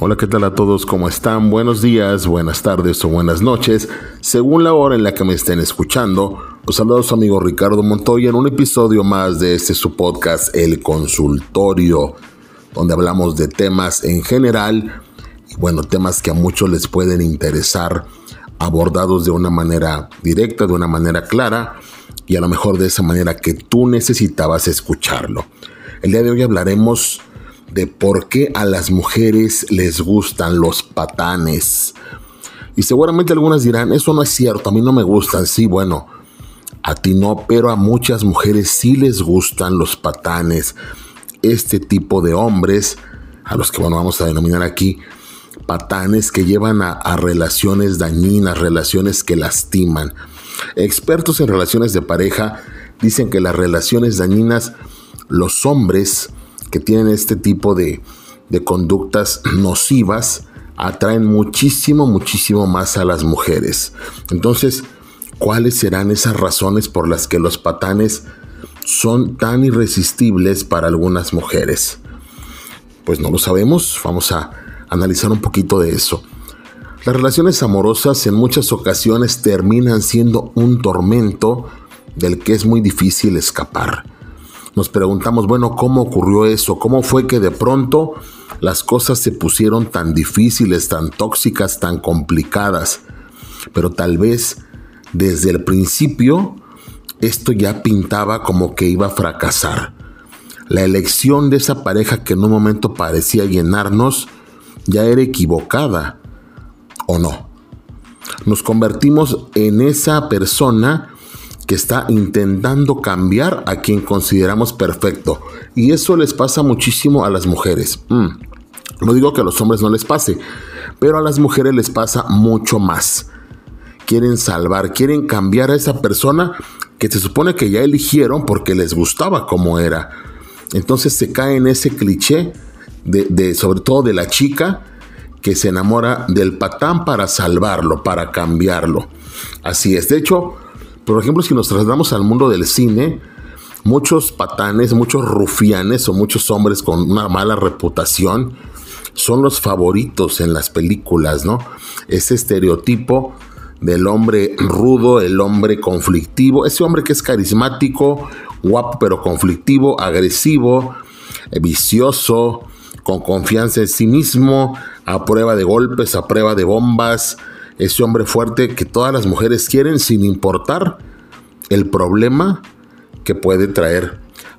Hola, ¿qué tal a todos? ¿Cómo están? Buenos días, buenas tardes o buenas noches, según la hora en la que me estén escuchando. Los saludos su amigo Ricardo Montoya en un episodio más de este su podcast El Consultorio, donde hablamos de temas en general y bueno, temas que a muchos les pueden interesar, abordados de una manera directa, de una manera clara y a lo mejor de esa manera que tú necesitabas escucharlo. El día de hoy hablaremos de por qué a las mujeres les gustan los patanes. Y seguramente algunas dirán, eso no es cierto, a mí no me gustan. Sí, bueno, a ti no, pero a muchas mujeres sí les gustan los patanes. Este tipo de hombres, a los que bueno, vamos a denominar aquí patanes que llevan a, a relaciones dañinas, relaciones que lastiman. Expertos en relaciones de pareja dicen que las relaciones dañinas, los hombres, que tienen este tipo de, conductas nocivas atraen muchísimo, muchísimo más a las mujeres. Entonces, ¿cuáles serán esas razones por las que los patanes son tan irresistibles para algunas mujeres? Pues no lo sabemos, vamos a analizar un poquito de eso. Las relaciones amorosas en muchas ocasiones terminan siendo un tormento del que es muy difícil escapar nos preguntamos, bueno, ¿cómo ocurrió eso? ¿Cómo fue que de pronto las cosas se pusieron tan difíciles, tan tóxicas, tan complicadas? Pero tal vez desde el principio esto ya pintaba como que iba a fracasar. La elección de esa pareja que en un momento parecía llenarnos ya era equivocada, ¿o no? Nos convertimos en esa persona que está intentando cambiar a quien consideramos perfecto. Y eso les pasa muchísimo a las mujeres. Mm. No digo que a los hombres no les pase, pero a las mujeres les pasa mucho más. Quieren salvar, quieren cambiar a esa persona que se supone que ya eligieron porque les gustaba como era. Entonces se cae en ese cliché de, sobre todo de la chica que se enamora del patán para salvarlo, para cambiarlo. Así es. De hecho, por ejemplo, si nos trasladamos al mundo del cine, muchos patanes, muchos rufianes o muchos hombres con una mala reputación son los favoritos en las películas, ¿no? Ese estereotipo del hombre rudo, el hombre conflictivo, ese hombre que es carismático, guapo pero conflictivo, agresivo, eh, vicioso, con confianza en sí mismo, a prueba de golpes, a prueba de bombas, ese hombre fuerte que todas las mujeres quieren sin importar el problema que puede traer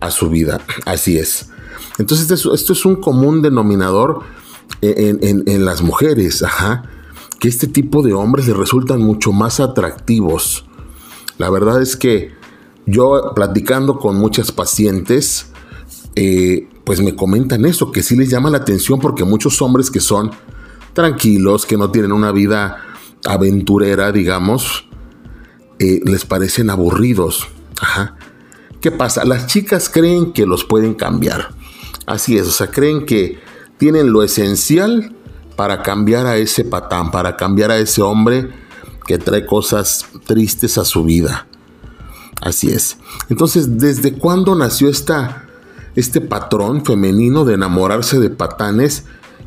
a su vida. Así es. Entonces esto es, un común denominador en, las mujeres, ajá, que este tipo de hombres les resultan mucho más atractivos. La verdad es que yo platicando con muchas pacientes, eh, pues me comentan eso, que sí les llama la atención porque muchos hombres que son tranquilos, que no tienen una vida aventurera, digamos, eh, les parecen aburridos. Ajá. ¿Qué pasa? Las chicas creen que los pueden cambiar. Así es, o sea, creen que tienen lo esencial para cambiar a ese patán, para cambiar a ese hombre que trae cosas tristes a su vida. Así es. Entonces, ¿desde cuándo nació esta, este patrón femenino de enamorarse de patanes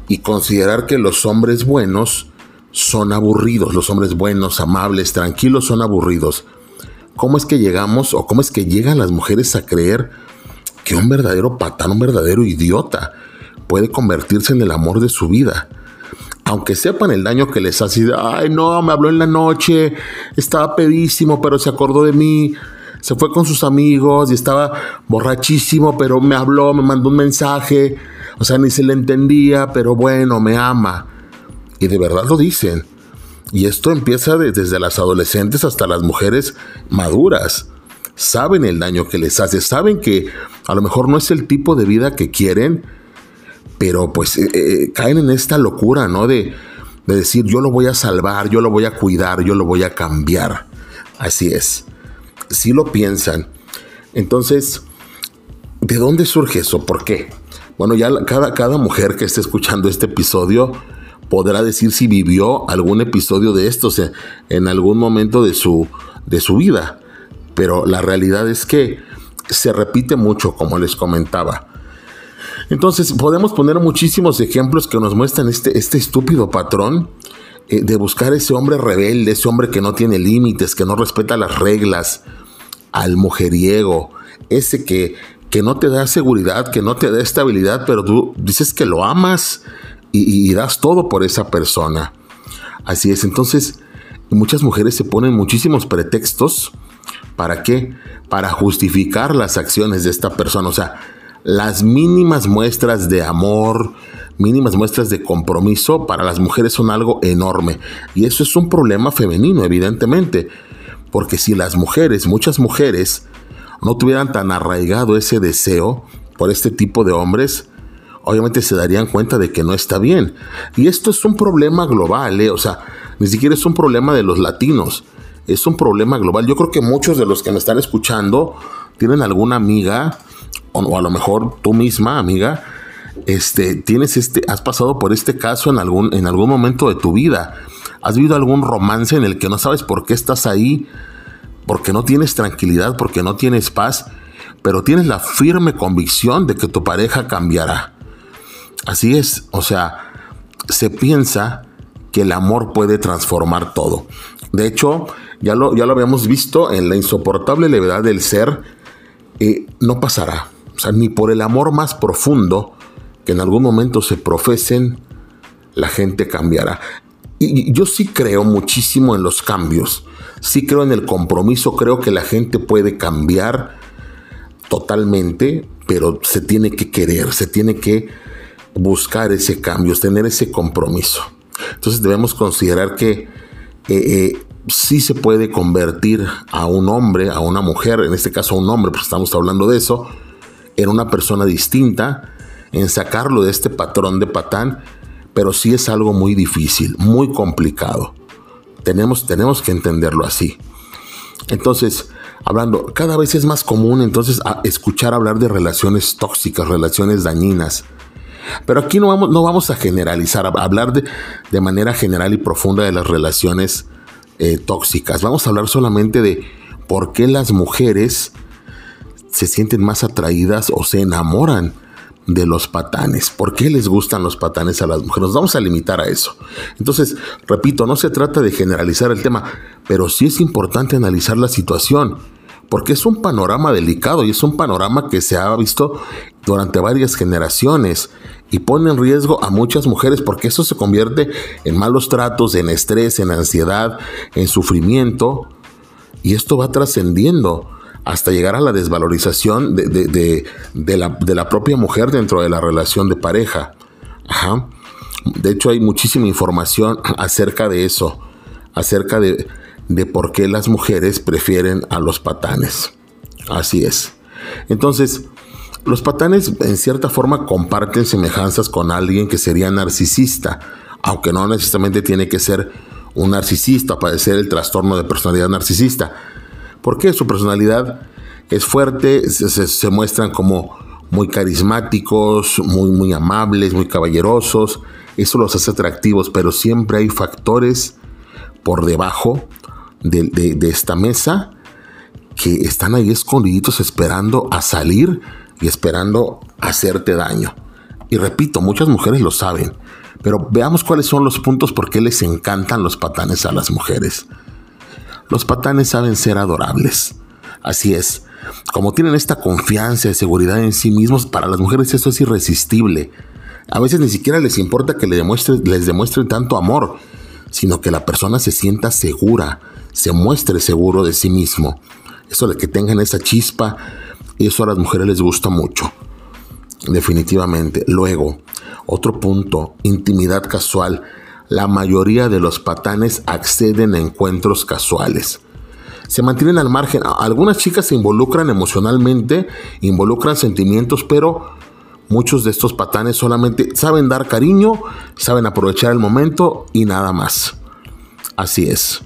y considerar que los hombres buenos son aburridos, los hombres buenos, amables, tranquilos son aburridos. ¿Cómo es que llegamos o cómo es que llegan las mujeres a creer que un verdadero patán, un verdadero idiota, puede convertirse en el amor de su vida? Aunque sepan el daño que les hace, ay no, me habló en la noche, estaba pedísimo, pero se acordó de mí, se fue con sus amigos y estaba borrachísimo, pero me habló, me mandó un mensaje, o sea, ni se le entendía, pero bueno, me ama. Y de verdad lo dicen. Y esto empieza desde las adolescentes hasta las mujeres maduras. Saben el daño que les hace, saben que a lo mejor no es el tipo de vida que quieren, pero pues eh, eh, caen en esta locura, ¿no? De, de decir, yo lo voy a salvar, yo lo voy a cuidar, yo lo voy a cambiar. Así es. Si lo piensan. Entonces, ¿de dónde surge eso? ¿Por qué? Bueno, ya cada, cada mujer que esté escuchando este episodio podrá decir si vivió algún episodio de estos en algún momento de su, de su vida. Pero la realidad es que se repite mucho, como les comentaba. Entonces, podemos poner muchísimos ejemplos que nos muestran este, este estúpido patrón eh, de buscar ese hombre rebelde, ese hombre que no tiene límites, que no respeta las reglas, al mujeriego, ese que, que no te da seguridad, que no te da estabilidad, pero tú dices que lo amas y, y das todo por esa persona. Así es, entonces muchas mujeres se ponen muchísimos pretextos. ¿Para qué? Para justificar las acciones de esta persona. O sea, las mínimas muestras de amor, mínimas muestras de compromiso para las mujeres son algo enorme. Y eso es un problema femenino, evidentemente. Porque si las mujeres, muchas mujeres, no tuvieran tan arraigado ese deseo por este tipo de hombres, obviamente se darían cuenta de que no está bien. Y esto es un problema global, ¿eh? o sea, ni siquiera es un problema de los latinos, es un problema global. Yo creo que muchos de los que me están escuchando tienen alguna amiga, o, a lo mejor tú misma, amiga, este, tienes este, has pasado por este caso en algún, en algún momento de tu vida. Has vivido algún romance en el que no sabes por qué estás ahí, porque no tienes tranquilidad, porque no tienes paz, pero tienes la firme convicción de que tu pareja cambiará. Así es, o sea, se piensa que el amor puede transformar todo. De hecho, ya lo, ya lo habíamos visto en la insoportable levedad del ser, eh, no pasará. O sea, ni por el amor más profundo que en algún momento se profesen, la gente cambiará. Y yo sí creo muchísimo en los cambios, sí creo en el compromiso, creo que la gente puede cambiar totalmente, pero se tiene que querer, se tiene que buscar ese cambio, tener ese compromiso. Entonces debemos considerar que eh, eh, sí se puede convertir a un hombre, a una mujer, en este caso a un hombre, porque estamos hablando de eso, en una persona distinta, en sacarlo de este patrón de patán, pero sí es algo muy difícil, muy complicado. Tenemos, tenemos que entenderlo así. Entonces, hablando, cada vez es más común entonces escuchar hablar de relaciones tóxicas, relaciones dañinas. Pero aquí no vamos, no vamos a generalizar, a hablar de, manera general y profunda de las relaciones eh, tóxicas. Vamos a hablar solamente de por qué las mujeres se sienten más atraídas o se enamoran de los patanes. ¿Por qué les gustan los patanes a las mujeres? Nos vamos a limitar a eso. Entonces, repito, no se trata de generalizar el tema, pero sí es importante analizar la situación porque es un panorama delicado y es un panorama que se ha visto durante varias generaciones y pone en riesgo a muchas mujeres porque eso se convierte en malos tratos, en estrés, en ansiedad, en sufrimiento y esto va trascendiendo hasta llegar a la desvalorización de, la, la, propia mujer dentro de la relación de pareja. De hecho hay muchísima información acerca de eso, acerca de, de por qué las mujeres prefieren a los patanes. Así es. Entonces, los patanes en cierta forma comparten semejanzas con alguien que sería narcisista, aunque no necesariamente tiene que ser un narcisista, padecer el trastorno de personalidad narcisista. Porque su personalidad es fuerte, se, muestran como muy carismáticos, muy, muy amables, muy caballerosos. Eso los hace atractivos, pero siempre hay factores por debajo de, esta mesa que están ahí escondiditos esperando a salir y esperando hacerte daño. Y repito, muchas mujeres lo saben, pero veamos cuáles son los puntos por qué les encantan los patanes a las mujeres. Los patanes saben ser adorables. Así es. Como tienen esta confianza y seguridad en sí mismos, para las mujeres eso es irresistible. A veces ni siquiera les importa que les demuestren tanto amor, sino que la persona se sienta segura, se muestre seguro de sí mismo. Eso de que tengan esa chispa, eso a las mujeres les gusta mucho. Definitivamente. Luego, otro punto, intimidad casual. La mayoría de los patanes acceden a encuentros casuales. Se mantienen al margen. Algunas chicas se involucran emocionalmente, involucran sentimientos, pero muchos de estos patanes solamente saben dar cariño, saben aprovechar el momento y nada más. Así es.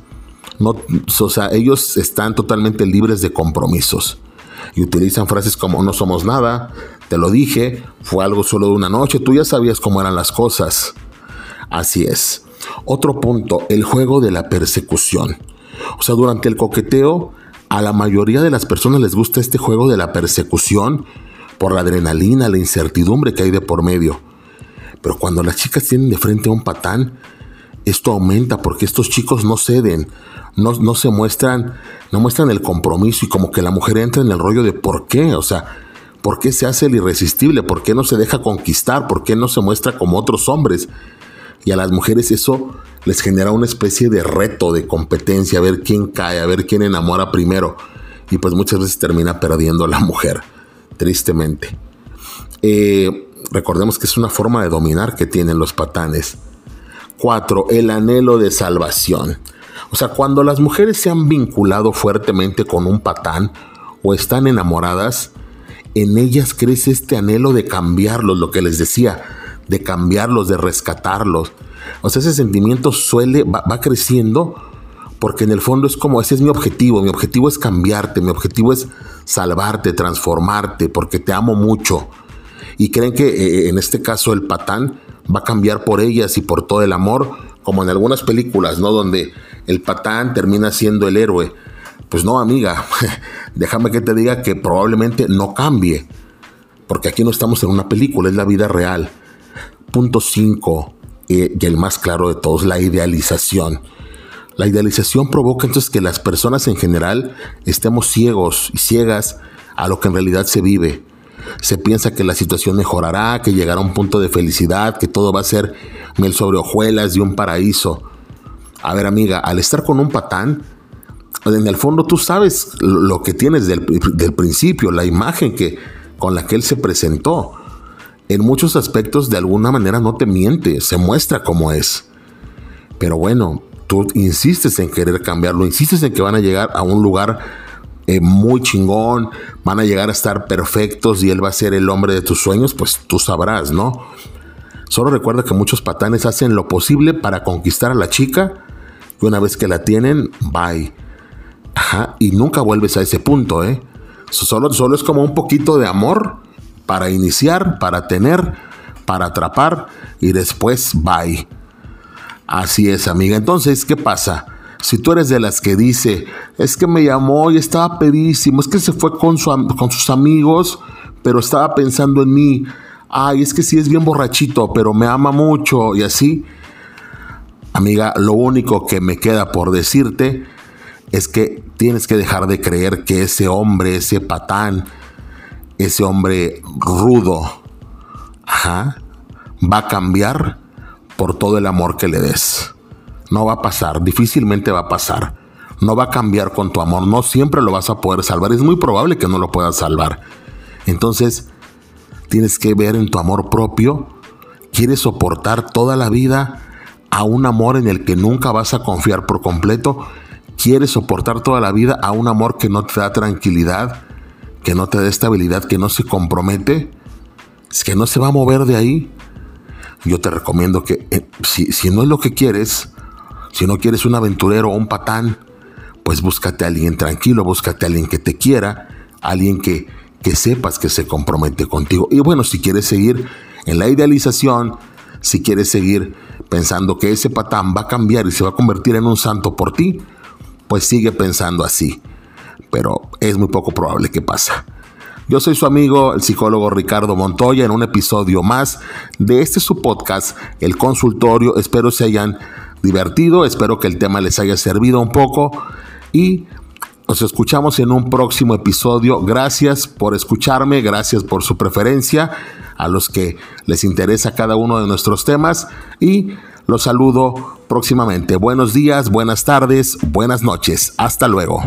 No, o sea, ellos están totalmente libres de compromisos y utilizan frases como no somos nada, te lo dije, fue algo solo de una noche, tú ya sabías cómo eran las cosas. Así es. Otro punto, el juego de la persecución. O sea, durante el coqueteo, a la mayoría de las personas les gusta este juego de la persecución por la adrenalina, la incertidumbre que hay de por medio. Pero cuando las chicas tienen de frente a un patán, esto aumenta porque estos chicos no ceden, no, no, se muestran, no muestran el compromiso y como que la mujer entra en el rollo de por qué, o sea, por qué se hace el irresistible, por qué no se deja conquistar, por qué no se muestra como otros hombres. Y a las mujeres eso les genera una especie de reto, de competencia, a ver quién cae, a ver quién enamora primero. Y pues muchas veces termina perdiendo la mujer, tristemente. Eh, recordemos que es una forma de dominar que tienen los patanes. 4. El anhelo de salvación. O sea, cuando las mujeres se han vinculado fuertemente con un patán o están enamoradas, en ellas crece este anhelo de cambiarlos, lo que les decía, de cambiarlos, de rescatarlos. O sea, ese sentimiento suele, va, creciendo porque en el fondo es como, ese es mi objetivo, mi objetivo es cambiarte, mi objetivo es salvarte, transformarte, porque te amo mucho. Y creen que eh, en este caso el patán va a cambiar por ellas y por todo el amor, como en algunas películas, ¿no? Donde el patán termina siendo el héroe. Pues no, amiga, déjame que te diga que probablemente no cambie, porque aquí no estamos en una película, es la vida real. Punto 5, eh, y el más claro de todos, la idealización. La idealización provoca entonces que las personas en general estemos ciegos y ciegas a lo que en realidad se vive. Se piensa que la situación mejorará, que llegará a un punto de felicidad, que todo va a ser mil sobre hojuelas y un paraíso. A ver, amiga, al estar con un patán, en el fondo tú sabes lo que tienes del, del principio, la imagen que, con la que él se presentó. En muchos aspectos, de alguna manera, no te miente, se muestra como es. Pero bueno, tú insistes en querer cambiarlo, insistes en que van a llegar a un lugar eh, muy chingón, van a llegar a estar perfectos y él va a ser el hombre de tus sueños, pues tú sabrás, ¿no? Solo recuerda que muchos patanes hacen lo posible para conquistar a la chica y una vez que la tienen, bye. Ajá, y nunca vuelves a ese punto, ¿eh? Solo, solo es como un poquito de amor para iniciar, para tener, para atrapar y después bye. Así es, amiga. Entonces, ¿qué pasa? Si tú eres de las que dice, es que me llamó y estaba pedísimo, es que se fue con, su, con sus amigos, pero estaba pensando en mí, ay, es que sí es bien borrachito, pero me ama mucho y así. Amiga, lo único que me queda por decirte es que tienes que dejar de creer que ese hombre, ese patán, ese hombre rudo, ajá, va a cambiar por todo el amor que le des. No va a pasar, difícilmente va a pasar. No va a cambiar con tu amor, no siempre lo vas a poder salvar. Es muy probable que no lo puedas salvar. Entonces, tienes que ver en tu amor propio, quieres soportar toda la vida a un amor en el que nunca vas a confiar por completo, quieres soportar toda la vida a un amor que no te da tranquilidad, que no te da estabilidad, que no se compromete, es que no se va a mover de ahí. Yo te recomiendo que eh, si, si no es lo que quieres, si no quieres un aventurero o un patán, pues búscate a alguien tranquilo, búscate a alguien que te quiera, alguien que, que sepas que se compromete contigo. Y bueno, si quieres seguir en la idealización, si quieres seguir pensando que ese patán va a cambiar y se va a convertir en un santo por ti, pues sigue pensando así. Pero es muy poco probable que pasa. Yo soy su amigo, el psicólogo Ricardo Montoya, en un episodio más de este su podcast, El Consultorio. Espero se hayan divertido. Espero que el tema les haya servido un poco y nos escuchamos en un próximo episodio. Gracias por escucharme, gracias por su preferencia, a los que les interesa cada uno de nuestros temas y los saludo próximamente. Buenos días, buenas tardes, buenas noches. Hasta luego.